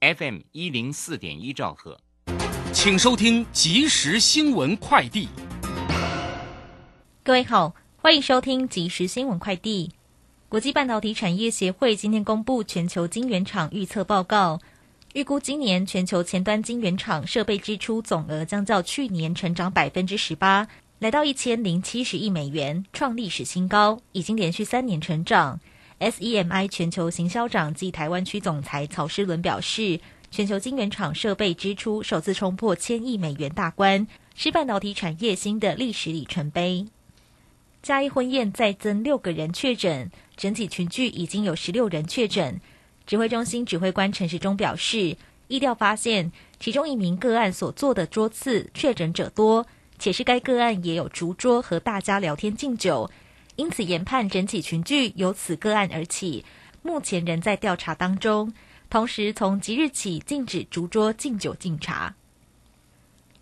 FM 一零四点一兆赫，请收听即时新闻快递。各位好，欢迎收听即时新闻快递。国际半导体产业协会今天公布全球晶圆厂预测报告，预估今年全球前端晶圆厂设备支出总额将较去年成长百分之十八，来到一千零七十亿美元，创历史新高，已经连续三年成长。SEMI 全球行销长暨台湾区总裁曹诗伦表示，全球晶圆厂设备支出首次冲破千亿美元大关，是半导体产业新的历史里程碑。嘉义婚宴再增六个人确诊，整体群聚已经有十六人确诊。指挥中心指挥官陈时中表示，意调发现其中一名个案所做的桌次确诊者多，且是该个案也有烛桌和大家聊天敬酒。因此研判整体群聚由此个案而起，目前仍在调查当中。同时，从即日起禁止烛桌敬酒敬茶。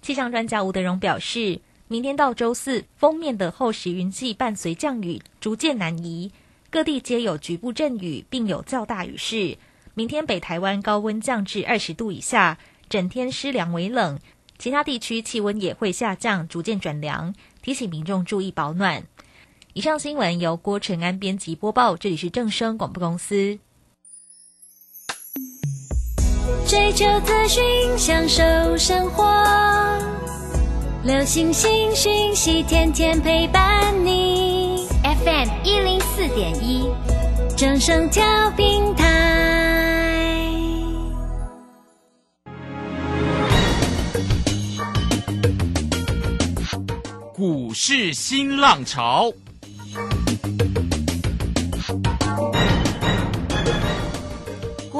气象专家吴德荣表示，明天到周四，封面的厚实云系伴随降雨逐渐南移，各地皆有局部阵雨，并有较大雨势。明天北台湾高温降至二十度以下，整天湿凉微冷，其他地区气温也会下降，逐渐转凉，提醒民众注意保暖。以上新闻由郭晨安编辑播报，这里是正声广播公司。追求资讯，享受生活，流星星讯息，天天陪伴你。FM 一零四点一，正声调平台。股市新浪潮。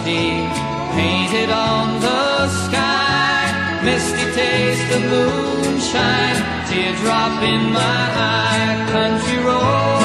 dusty, painted on the sky, misty taste of moonshine, teardrop in my eye, country roads,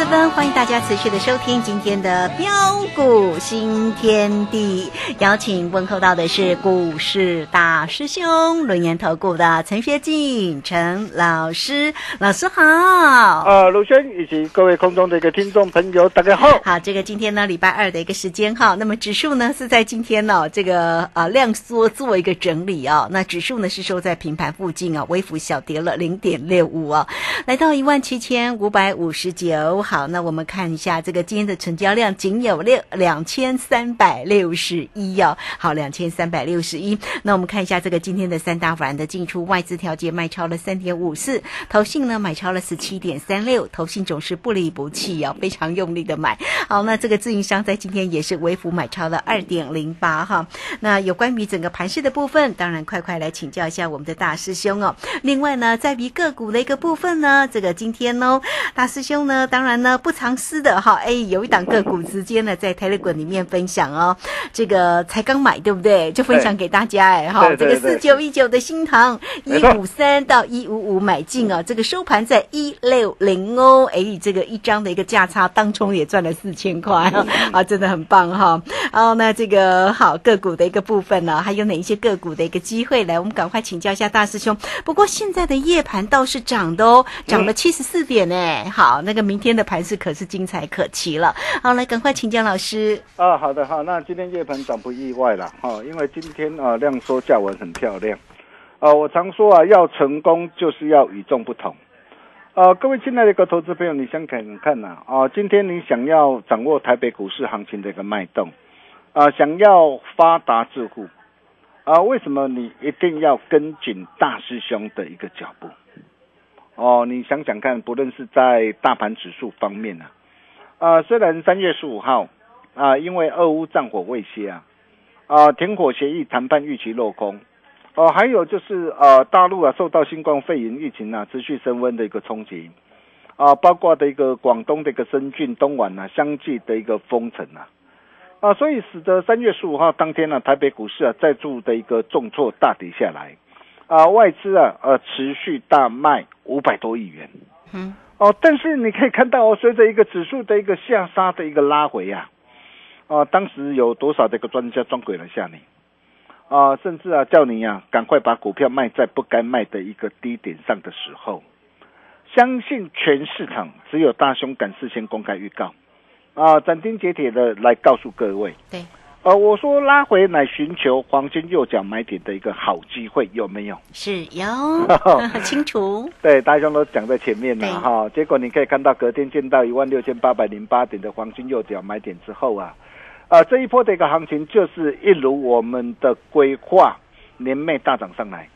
四分，欢迎大家持续的收听今天的标股新天地。邀请问候到的是股市大师兄轮研投顾的陈学进陈老师，老师好。啊，卢轩以及各位空中的一个听众朋友，大家好。好，这个今天呢礼拜二的一个时间哈，那么指数呢是在今天呢这个啊量缩做一个整理啊，那指数呢是收在平盘附近啊，微幅小跌了零点六五啊，来到一万七千五百五。十九。好，那我们看一下这个今天的成交量仅有六两千三百六十一哦。好，两千三百六十一。那我们看一下这个今天的三大法人的进出，外资调节卖超了三点五四，投信呢买超了十七点三六，投信总是不离不弃哦，非常用力的买。好，那这个自营商在今天也是微幅买超了二点零八哈。那有关于整个盘势的部分，当然快快来请教一下我们的大师兄哦。另外呢，在于个股的一个部分呢，这个今天呢，大师兄呢，当然呢不藏私的哈，哎，有一档个股直接呢在 Telegram 里面分享哦，这个才刚买对不对？就分享给大家哎哈，这个四九一九的新塘一五三到一五五买进哦，这个收盘在一六零哦，哎，这个一张的一个价差，当中也赚了四千块 啊，真的很棒哈。哦，那这个好个股的一个部分呢，还有哪一些个股的一个机会？来，我们赶快请教一下大师兄。不过现在的夜盘倒是涨的哦，涨了七十四点呢。好，那个明天的盘势可是精彩可期了。好，来赶快请教老师。啊，好的好，那今天夜盘涨不意外了哈，因为今天啊量缩价稳很漂亮。啊，我常说啊，要成功就是要与众不同。啊，各位亲爱的一个投资朋友，你想看看呐？啊，今天你想要掌握台北股市行情的一个脉动，啊，想要发达致富。啊，为什么你一定要跟紧大师兄的一个脚步？哦，你想想看，不论是在大盘指数方面呢，啊，虽然三月十五号啊，因为俄乌战火未歇啊，啊，停火协议谈判预期落空，哦，还有就是呃，大陆啊受到新冠肺炎疫情啊持续升温的一个冲击，啊，包括的一个广东的一个深圳、东莞啊，相继的一个封城啊。啊，所以使得三月十五号当天呢，台北股市啊再度的一个重挫大跌下来，啊，外资啊呃持续大卖五百多亿元，嗯，哦，但是你可以看到哦，随着一个指数的一个下杀的一个拉回啊，啊，当时有多少的一个专家装鬼了吓你，啊，甚至啊叫你呀赶快把股票卖在不该卖的一个低点上的时候，相信全市场只有大兄敢事先公开预告。啊，斩钉截铁的来告诉各位，对，呃，我说拉回来寻求黄金右脚买点的一个好机会，有没有？是有，很 清楚。对，大家都讲在前面了哈。结果你可以看到，隔天见到一万六千八百零八点的黄金右脚买点之后啊，啊，这一波的一个行情就是一如我们的规划，年内大涨上来，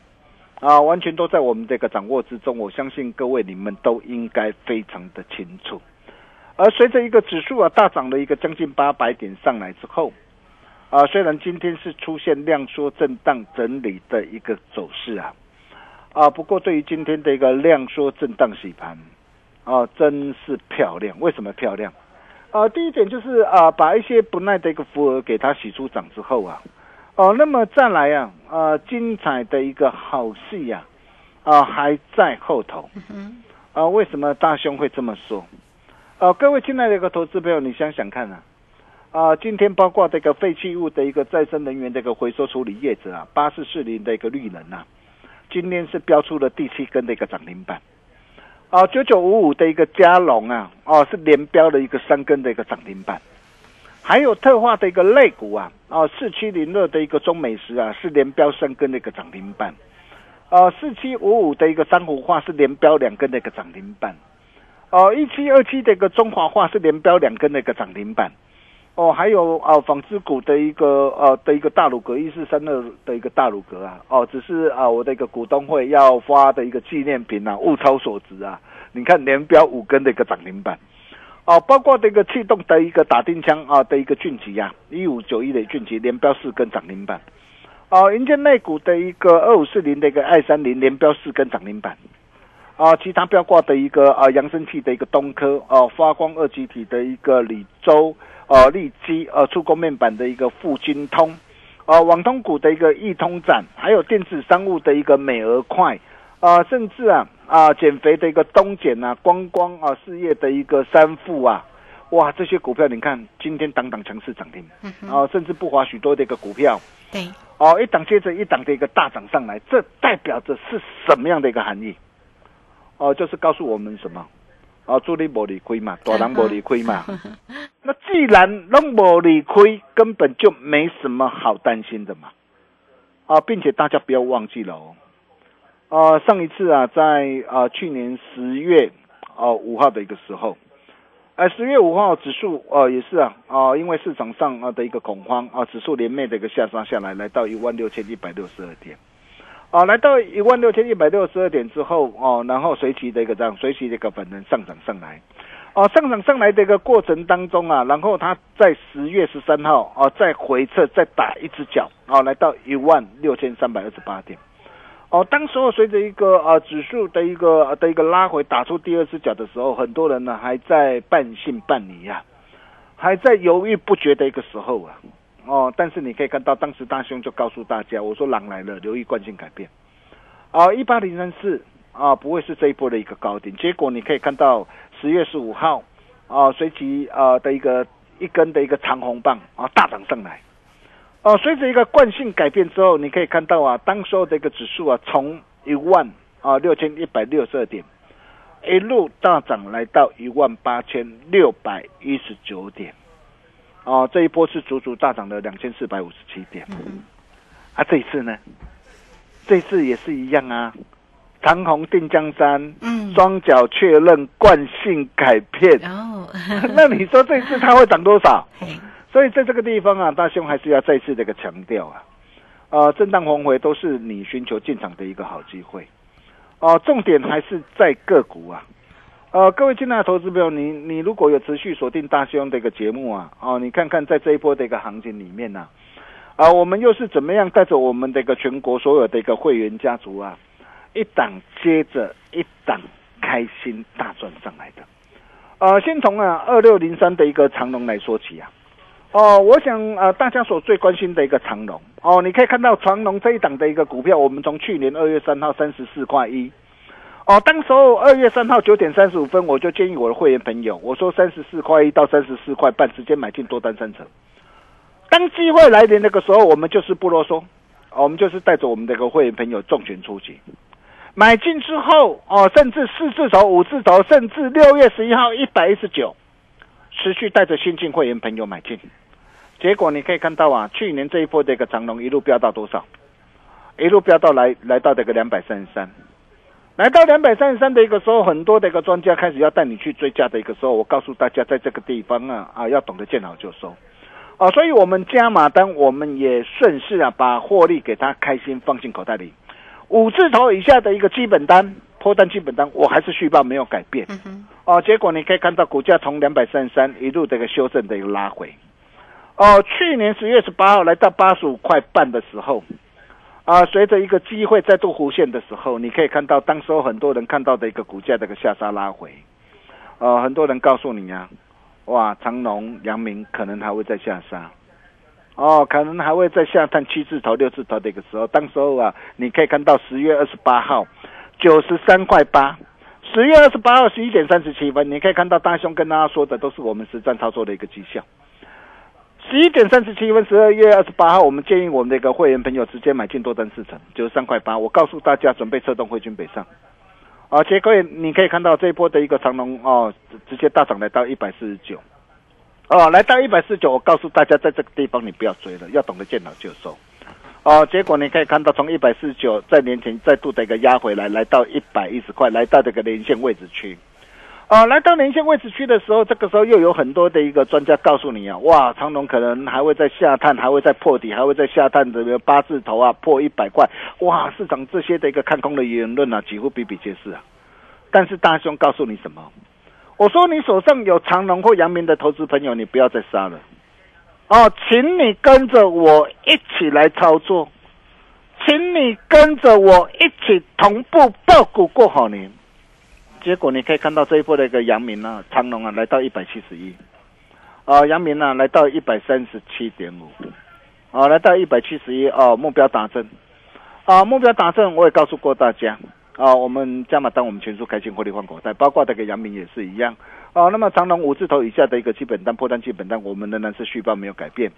啊，完全都在我们这个掌握之中。我相信各位你们都应该非常的清楚。而随着一个指数啊大涨了一个将近八百点上来之后，啊，虽然今天是出现量缩震荡整理的一个走势啊，啊，不过对于今天的一个量缩震荡洗盘，啊，真是漂亮。为什么漂亮？啊，第一点就是啊，把一些不耐的一个符额给它洗出涨之后啊，哦，那么再来啊，啊，精彩的一个好戏呀，啊，还在后头。啊，为什么大兄会这么说？呃，各位亲爱的一个投资朋友，你想想看啊，啊，今天包括这个废弃物的一个再生能源的一个回收处理业者啊，八四四零的一个绿能啊，今天是标出了第七根的一个涨停板，啊，九九五五的一个加龙啊，哦，是连标的一个三根的一个涨停板，还有特化的一个类股啊，啊，四七零二的一个中美食啊，是连标三根的一个涨停板，啊，四七五五的一个珊瑚化是连标两根的一个涨停板。哦，一七二七的一个中华化是连标两根的一个涨停板，哦，还有啊纺织股的一个呃的一个大鲁格一四三二的一个大鲁格啊，哦，只是啊我的一个股东会要发的一个纪念品啊，物超所值啊，你看连标五根的一个涨停板，哦，包括这个气动的一个打钉枪啊的一个俊吉啊，一五九一的俊吉连标四根涨停板，哦，银建内股的一个二五四零的一个爱三零连标四根涨停板。啊，其他标挂的一个啊，扬声器的一个东科啊，发光二极体的一个李州啊，利基呃，触控面板的一个富金通啊，网通股的一个易通展，还有电子商务的一个美俄快啊，甚至啊啊，减肥的一个东减啊，光光啊，事业的一个三富啊，哇，这些股票你看今天当当强势涨停啊，甚至不乏许多的一个股票，对，哦，一档接着一档的一个大涨上来，这代表着是什么样的一个含义？哦，就是告诉我们什么？啊，助力无理亏嘛，大人无理亏嘛。那既然拢无理亏，根本就没什么好担心的嘛。啊，并且大家不要忘记了哦。啊，上一次啊，在啊去年十月哦五号的一个时候，呃，十月五号指数呃也是啊啊、因为市场上啊的一个恐慌啊，指数连袂的一个下杀下来，来到一万六千一百六十二点。啊，来到一万六千一百六十二点之后，哦，然后随即的一个这样，随即的一个本能上涨上来，哦，上涨上来的一个过程当中啊，然后它在十月十三号哦，再回撤再打一只脚，哦，来到一万六千三百二十八点，哦，当时候随着一个呃指数的一个、的一个拉回，打出第二只脚的时候，很多人呢还在半信半疑呀、还在犹豫不决的一个时候啊。哦，但是你可以看到，当时大兄就告诉大家，我说狼来了，留意惯性改变。啊，一八零三四啊，不会是这一波的一个高点。结果你可以看到十月十五号啊，随即啊的一个一根的一个长红棒啊大涨上来。哦、随着一个惯性改变之后，你可以看到啊，当时候的一个指数啊，从一万啊六千一百六十二点，一路大涨来到一万八千六百一十九点。哦，这一波是足足大涨了两千四百五十七点。啊，这一次呢？这一次也是一样啊，长虹定江山，嗯，双脚确认惯性改变。哦，那你说这一次它会涨多少？所以在这个地方啊，大兄还是要再次的一个强调啊，呃，震荡红回都是你寻求进场的一个好机会。哦、重点还是在个股啊。呃，各位进来的投资朋友，你你如果有持续锁定大兄的一个节目啊，哦，你看看在这一波的一个行情里面呢、啊，我们又是怎么样带着我们的一个全国所有的一个会员家族啊，一档接着一档开心大赚上来的。呃，先从啊二六零三的一个长龙来说起啊。哦，我想呃，大家所最关心的一个长龙哦，你可以看到长龙这一档的一个股票，我们从去年二月三号三十四块一，哦，当时候二月三号九点三十五分，我就建议我的会员朋友，我说三十四块一到三十四块半之间买进多单三成。当机会来临那个时候，我们就是不啰嗦，哦我们就是带着我们的一个会员朋友重拳出击，买进之后哦，甚至四字头、五字头，甚至六月十一号一百一十九，持续带着新进会员朋友买进。结果你可以看到啊，去年这一波的一个长龙一路飙到多少？一路飙到来来到这个两百三十三，来到两百三十三的一个时候，很多的一个专家开始要带你去追加的一个时候，我告诉大家，在这个地方啊啊，要懂得见好就收。哦，所以我们加码单，我们也顺势啊，把获利给他开心放进口袋里。五字头以下的一个基本单，破单基本单，我还是续报没有改变。哦，结果你可以看到股价从两百三十三一路的一个修正的一个拉回。哦，去年十月十八号来到八十五块半的时候，啊，随着一个机会再度弧线的时候，你可以看到当时候很多人看到的一个股价的一个下杀拉回。呃，很多人告诉你啊，哇，长隆、阳明可能还会再下杀。哦，可能还会再下探七字头、六字头的一个时候，当时候啊，你可以看到十月二十八号九十三块八，十月二十八号十一点三十七分，你可以看到大兄跟大家说的都是我们实战操作的一个绩效。十一点三十七分，十二月二十八号，我们建议我们的一个会员朋友直接买进多单四成，九十三块八。我告诉大家，准备策动汇军北上。啊，结果你可以看到这一波的一个长龙哦，直接大涨来到一百四十九。哦，来到一百四十九，我告诉大家，在这个地方你不要追了，要懂得见好就收。哦，结果你可以看到，从一百四十九在年前再度的一个压回来，来到一百一十块，来到这个连线位置区。啊，来到连线位置区的时候，这个时候又有很多的一个专家告诉你啊，哇，长隆可能还会在下探，还会在破底，还会在下探的八字头啊，破一百块，哇，市场这些的一个看空的言论啊，几乎比比皆是啊。但是大兄告诉你什么？我说你手上有长隆或阳明的投资朋友，你不要再杀了。哦，请你跟着我一起来操作，请你跟着我一起同步报股过好年。结果你可以看到这一波的一个阳明啊、长隆啊，来到一百七十一，啊，阳明啊来到一百三十七点五，啊，来到一百七十一，哦，目标达成，啊，目标达成，我也告诉过大家，啊，我们加码单我们全数开进获利换口袋，包括这个阳明也是一样，啊、那么长隆五字头以下的一个基本单破单基本单，我们仍然是续报没有改变。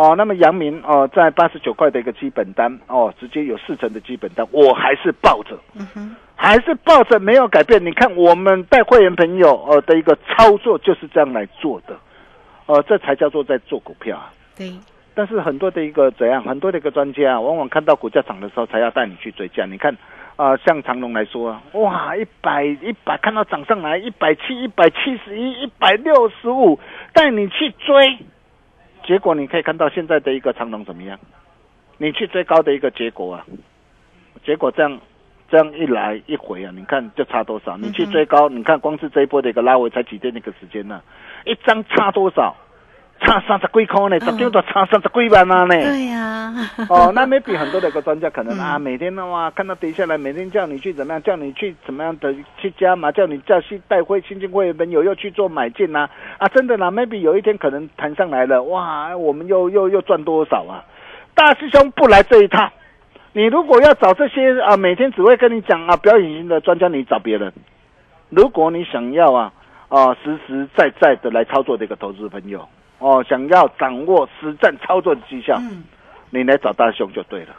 哦，那么阳明哦，在八十九块的一个基本单哦，直接有四成的基本单，我还是抱着，嗯哼，还是抱着没有改变。你看我们带会员朋友呃的一个操作就是这样来做的，呃，这才叫做在做股票啊。对，但是很多的一个怎样，很多的一个专家啊，往往看到股价涨的时候才要带你去追价。你看啊、像长隆来说啊，哇，一百一百看到涨上来，一百七、一百七十一、一百六十五，带你去追，结果你可以看到现在的一个长龙怎么样？你去追高的一个结果啊，结果这样这样一来一回啊，你看就差多少？你去追高，你看光是这一波的一个拉尾才几天那个时间呢、一张差多少？差三十几块呢，十张都差三十几万啊呢。对呀，哦，那 maybe 很多的一个专家可能啊，嗯每天的话看到跌下来，每天叫你去怎么样，叫你去怎么样的去加码，叫你叫去带会新进会员朋友又去做买进呐、啊，真的啦，maybe 有一天可能弹上来了，哇，我们又又又赚多少啊？大师兄不来这一套，你如果要找这些啊，每天只会跟你讲啊表演型的专家，你找别人。如果你想要啊啊实实在在的来操作的一个投资朋友哦，想要掌握实战操作的绩效，嗯，你来找大兄就对了。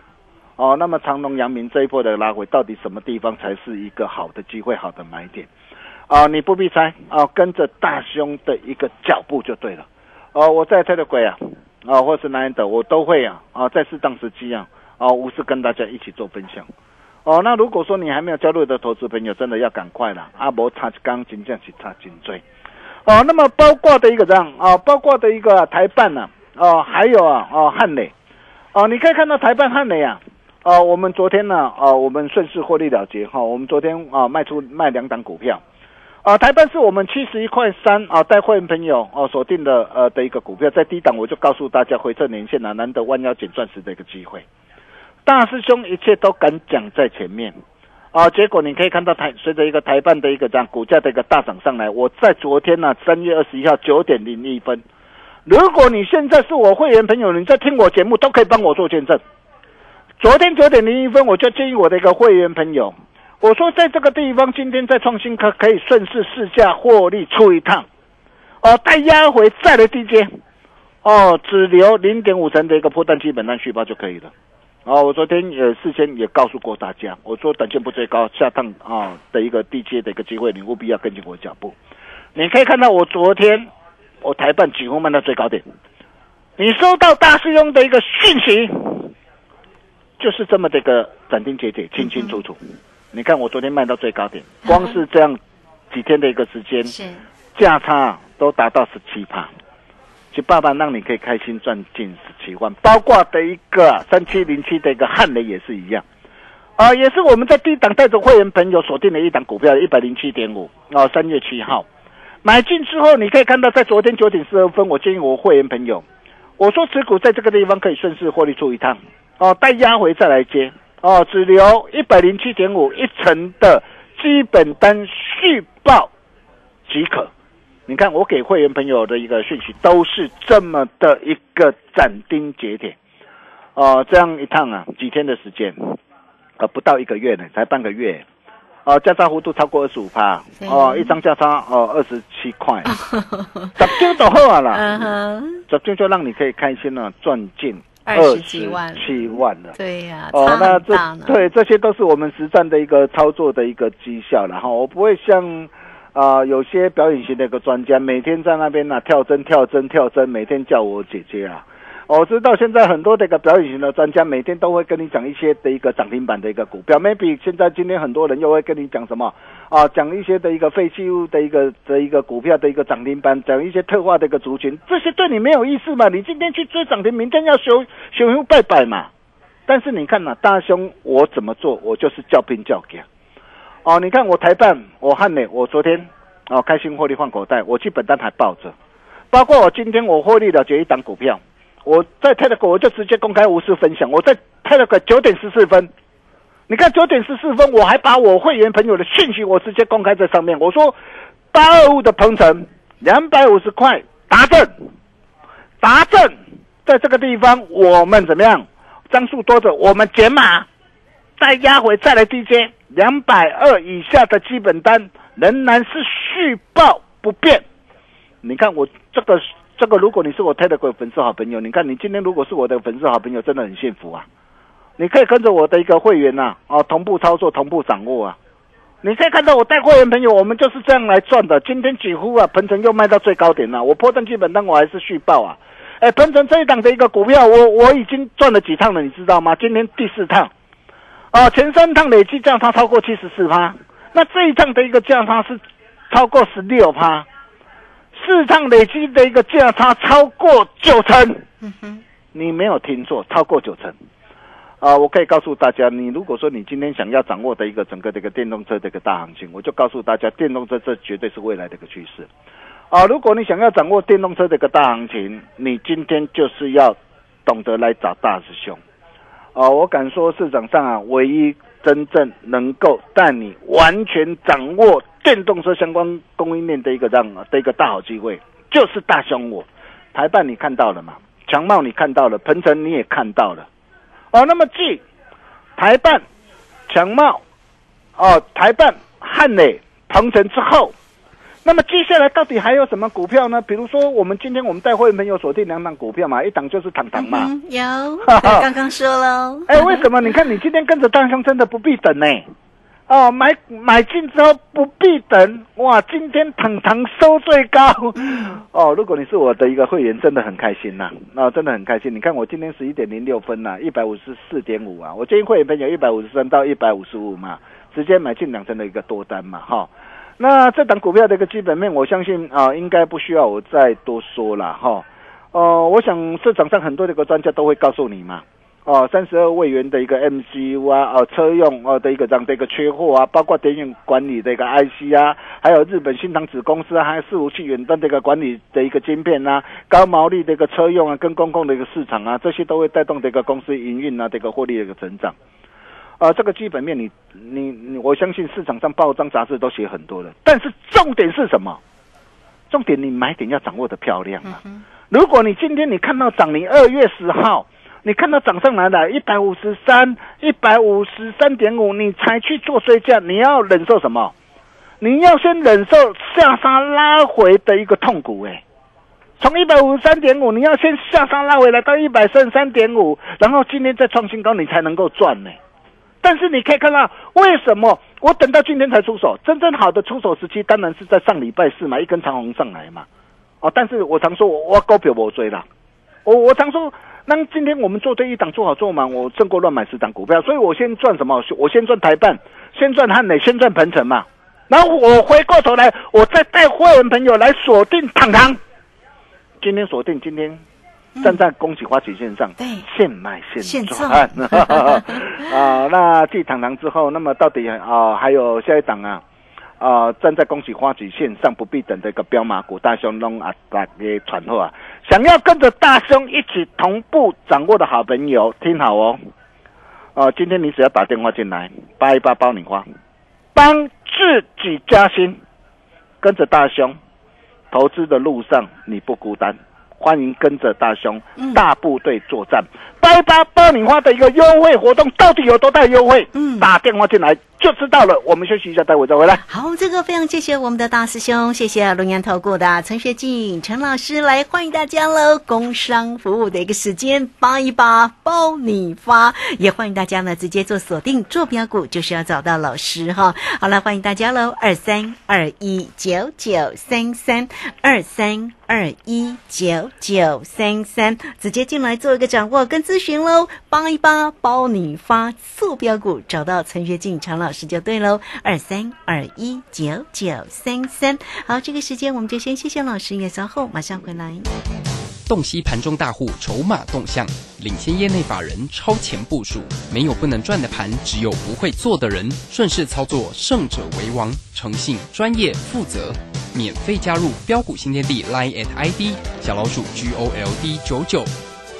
哦，那么长隆、阳明这一波的拉回，到底什么地方才是一个好的机会、好的买点？啊，你不必猜啊，跟着大兄的一个脚步就对了。哦，我在特的鬼啊，啊，或是南的，我都会啊啊，在适当时机啊啊，无事跟大家一起做分享。哦，那如果说你还没有加入的投资朋友，真的要赶快了，阿伯差刚真正是差颈椎。哦，那么包括的一个这样？啊，包括的一个台办呢、哦，还有啊哦汉磊，哦，你可以看到台办汉磊啊，哦，我们昨天呢，哦，我们顺势获利了结。哈、我们昨天啊卖出卖两档股票，啊，台办是我们七十一块三啊，带会员朋友哦锁定的呃的一个股票，在低档我就告诉大家回撤年线啊，难得弯腰捡钻石的一个机会，大师兄一切都敢讲在前面。啊，结果你可以看到台随着一个台办的一个这样股价的一个大涨上来，我在昨天呢三月二十一号九点零一分，如果你现在是我会员朋友，你在听我节目都可以帮我做见证。昨天九点零一分，我就建议我的一个会员朋友，我说在这个地方今天在创新科可以顺势试价获利出一趟，哦，待压回再来低阶，哦，只留零点五成的一个破蛋基本单续报就可以了。哦，我昨天也事先也告诉过大家，我说短线不追高，下趟啊、的一个低阶的一个机会，你务必要跟紧我的脚步。你可以看到我昨天我台办几乎卖到最高点，你收到大师兄的一个讯息，就是这么的一个斩钉截铁、清清楚楚。你看我昨天卖到最高点，光是这样几天的一个时间，价差都达到十七帕，就爸爸让你可以开心赚近十七万，包括的一个三七零七的一个汉雷也是一样，啊、也是我们在低档带着会员朋友锁定了一档股票，一百零七点五，啊，三月七号买进之后，你可以看到在昨天九点四二分，我建议我会员朋友，我说持股在这个地方可以顺势获利出一趟，哦，待压回再来接，哦，只留一百零七点五一成的基本单续报即可。你看，我给会员朋友的一个讯息都是这么的一个斩钉截铁，哦、这样一趟啊，几天的时间，呃，不到一个月呢，才半个月，哦、价差幅度超过二十五趴，哦，一张价差哦二十七块，十张就好啊啦，嗯哼，十张就让你可以开心了，赚进二十几万。七万了。对呀，哦，那这对这些都是我们实战的一个操作的一个绩效然后。我不会像啊、有些表演型的一个专家，每天在那边呐、跳针跳针跳针，每天叫我姐姐啊。我知道现在很多的一个表演型的专家，每天都会跟你讲一些的一个涨停板的一个股票。maybe 现在今天很多人又会跟你讲什么啊？讲一些的一个废弃物的一个的一个股票的一个涨停板，讲一些特化的一个族群，这些对你没有意思嘛？你今天去追涨停，明天要修修修拜拜嘛？但是你看呐、大兄我怎么做，我就是叫兵叫将。哦，你看我台办，我汉美，我昨天哦开心获利换口袋，我基本单还抱着，包括我今天我获利了结一档股票，我在泰德股我就直接公开无私分享，我在泰德股九点十四分，你看九点十四分，我还把我会员朋友的讯息我直接公开在上面，我说八二五的鹏程两百五十块达正，达正在这个地方我们怎么样？张数多着，我们减码。再压回再来低阶，两百二以下的基本单仍然是续报不变。你看我这个这个，如果你是我 ted 鬼粉丝好朋友，你看你今天如果是我的粉丝好朋友，真的很幸福啊！你可以跟着我的一个会员呐、哦，同步操作，同步掌握啊。你可以看到我带会员朋友，我们就是这样来赚的。今天几乎啊，鹏程又卖到最高点了，我破断基本单我还是续报啊。哎，鹏程这一档的一个股票，我我已经赚了几趟了，你知道吗？今天第四趟。哦，前三趟累计价差超过七十四趴，那这一趟的一个价差是超过十六趴，四趟累计的一个价差超过九成。嗯哼，你没有听错，超过九成。啊，我可以告诉大家，你如果说你今天想要掌握的一个整个这个电动车的一个大行情，我就告诉大家，电动车这绝对是未来的一个趋势。啊，如果你想要掌握电动车的一个大行情，你今天就是要懂得来找大师兄。啊，我敢说市场上啊，唯一真正能够带你完全掌握电动车相关供应链的一个让的一个大好机会，就是大熊我。台办你看到了吗？强茂你看到了，鹏程你也看到了。哦，那么继台办、强茂、哦台办、汉磊、鹏程之后，那么接下来到底还有什么股票呢？比如说，我们今天我们带会员朋友锁定两档股票嘛，一档就是糖糖嘛。嗯，有，对刚刚说喽。哎，为什么？你看你今天跟着大兄真的不必等呢、哦，买买进之后不必等，哇！今天糖糖收最高，哦，如果你是我的一个会员，真的很开心呐、那、真的很开心。你看我今天十一点零六分呐、一百五十四点五啊，我建议会员朋友一百五十三到一百五十五嘛，直接买进两成的一个多单嘛，哈。那这档股票的一个基本面，我相信啊、应该不需要我再多说了哈。呃，我想市场上很多的一个专家都会告诉你嘛。哦，三十二位元的一个 MCU 啊，哦，车用哦的一个这样的一个缺货啊，包括电源管理的一个 IC 啊，还有日本新唐子公司啊，还有伺服器远端的一个管理的一个晶片啊，高毛利的一个车用啊，跟公共的一个市场啊，这些都会带动这个公司营运啊，这个获利的一个成长。啊，这个基本面你你你，我相信市场上报章杂志都写很多了，但是重点是什么？重点你买点要掌握的漂亮啊！如果你今天你看到涨，你二月十号。你看到涨上来了，一百五十三、一百五十三点五，你才去做追加，你要忍受什么？你要先忍受下杀拉回的一个痛苦哎。从一百五十三点五，你要先下杀拉回来到一百三十三点五，然后今天再创新高，你才能够赚呢。但是你可以看到，为什么我等到今天才出手？真正好的出手时期，当然是在上礼拜四嘛，一根长红上来嘛。哦，但是我常说我我高票我追了，我我常说。那今天我们做对一档做好做满，我胜过乱买十档股票，所以我先赚什么？我先赚台办，先赚汉磊，先赚鹏程嘛。然后我回过头来，我再带会员朋友来锁定糖糖。今天锁定，今天站在恭喜花旗线上，对，现买现现赚 啊。那继糖糖之后，那么到底啊还有下一档啊？啊，站在恭喜花旗线上不必等的一个彪马股大兄弄啊，大家传后啊，想要跟着大兄一起同步掌握的好朋友，听好哦。哦、今天你只要打电话进来，八一八包你花，帮自己加薪，跟着大兄，投资的路上你不孤单。欢迎跟着大兄大部队作战，八一八包你花的一个优惠活动到底有多大优惠？嗯。打电话进来就知道了。我们休息一下，待会再回来。好，这个非常谢谢我们的大师兄，谢谢龙岩投顾的陈学进陈老师来欢迎大家喽！工商服务的一个时间，八一八包你发，也欢迎大家呢直接做锁定坐标股，就是要找到老师哈。好了，欢迎大家喽！二三二一九九三三二三二一九九三三，直接进来做一个掌握跟咨询喽。八一八包你发，速标股找到陈学进陈老老师就对喽。二三二一九九三三，好，这个时间我们就先谢谢老师，也稍后马上回来。洞悉盘中大户筹码动向，领先业内法人超前部署。没有不能赚的盘，只有不会做的人。顺势操作，胜者为王。诚信、专业、负责。免费加入标股新天地 Line at ID 小老鼠 G O L D 九九。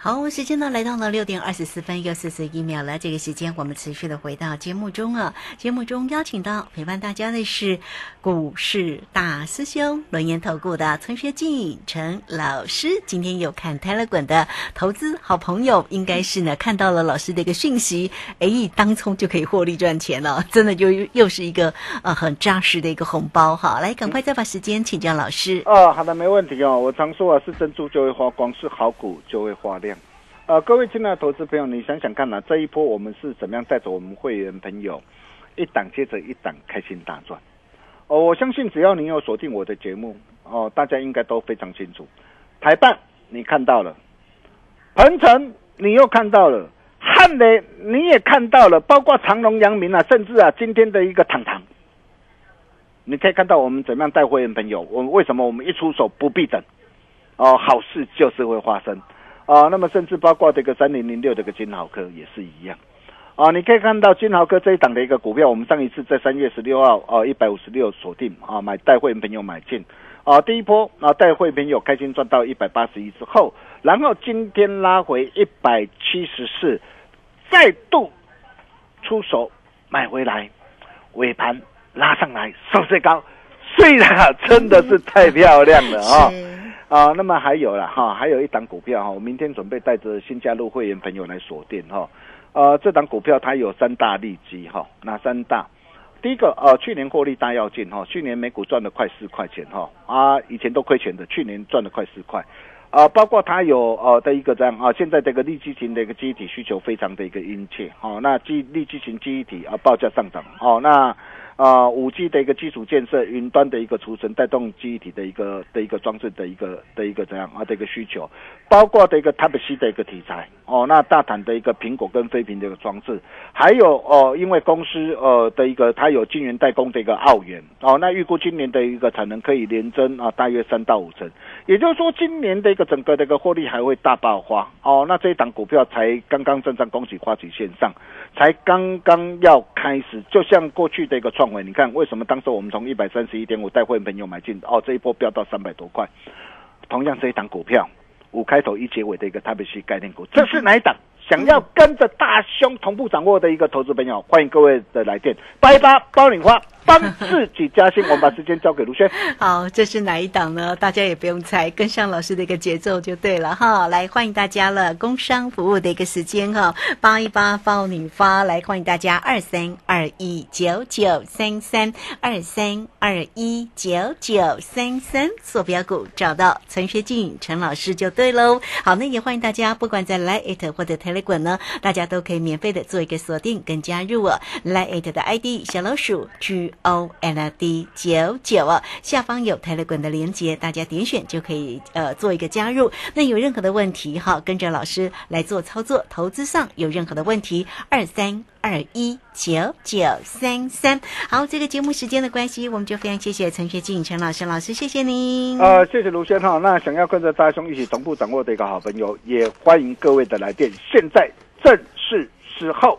好，时间呢来到了六点二十四分又四十一秒了。这个时间我们持续的回到节目中啊。节目中邀请到陪伴大家的是股市大师兄轮研投顾的陈学进陈老师。今天有看泰勒滚的投资好朋友，应该是呢看到了老师的一个讯息，哎，当冲就可以获利赚钱了，真的就又是一个呃很扎实的一个红包哈。来，赶快再把时间请教老师。哦，好的，没问题哦。我常说啊，是珍珠就会发光，是好股就会发亮。呃，各位亲爱的投资朋友，你想想看呐、这一波我们是怎么样带着我们会员朋友一档接着一档开心大赚？哦，我相信只要你有锁定我的节目，哦，大家应该都非常清楚。台办你看到了，鹏程你又看到了，汉雷你也看到了，包括长隆、阳明啊，甚至啊今天的一个堂堂，你可以看到我们怎么样带会员朋友，我们为什么我们一出手不必等，哦，好事就是会发生。啊，那么甚至包括这个三零零六这个金豪科也是一样，啊，你可以看到金豪科这一档的一个股票，我们上一次在三月十六号，啊，一百五十六锁定，啊，买带会员朋友买进，啊，第一波，啊，带会员朋友开心赚到一百八十一之后，然后今天拉回一百七十四，再度出手买回来，尾盘拉上来收最高，虽然，真的是太漂亮了啊。啊，那么还有了哈，还有一档股票哈，我明天准备带着新加入会员朋友来锁定哈。呃，这档股票它有三大利基哈，哪三大？第一个呃，去年获利大要进哈，去年每股赚了快四块钱哈，啊，以前都亏钱的，去年赚了快四块。啊，包括它有呃的一个这样啊，现在这个利基型的一个记忆体需求非常的一个殷切，好、那基利基型记忆体啊报价上涨，哦，那啊五 G 的一个基础建设，云端的一个储存带动机体的一个的一个装置的一个的一个怎样啊的一个需求，包括的一个 Type C 的一个题材，哦，那大胆的一个苹果跟飞屏的一个装置，还有哦，因为公司呃的一个它有晶圆代工的一个澳元，哦，那预估今年的一个产能可以连增啊大约三到五成，也就是说今年的一个整个的一个获利还会大爆发哦。那这一档股票才刚刚站上恭喜发起线上，才刚刚要开始，就像过去的一个创维，你看为什么当时我们从一百三十一点五带会员朋友买进，哦，这一波飙到三百多块。同样这一档股票，五开头一结尾的一个特别系概念股，这是哪一档？想要跟着大兄同步掌握的一个投资朋友，欢迎各位的来电，八一八包你花，帮自己加薪。我们把时间交给卢轩。好，这是哪一档呢？大家也不用猜，跟上老师的一个节奏就对了哈。来，欢迎大家了，工商服务的一个时间哈，八一八包你发，来欢迎大家二三二一九九三三二三二一九九三三，坐标股找到陈学静陈老师就对喽。好，那也欢迎大家，不管在 Line It 或者 Telegram 呢，大家都可以免费的做一个锁定跟加入我 Line It 的 ID 小老鼠 G O L D 九九哦，下方有 Telegram 的连接，大家点选就可以呃做一个加入。那有任何的问题哈，跟着老师来做操作，投资上有任何的问题，二三二一九九三三。好，这个节目时间的关系，我们就非常谢谢陈学静陈老师老师，谢谢您。呃，谢谢卢轩哈。那想要跟着大兄一起同步掌握的一个好朋友，也欢迎各位的来电。现在正是时候，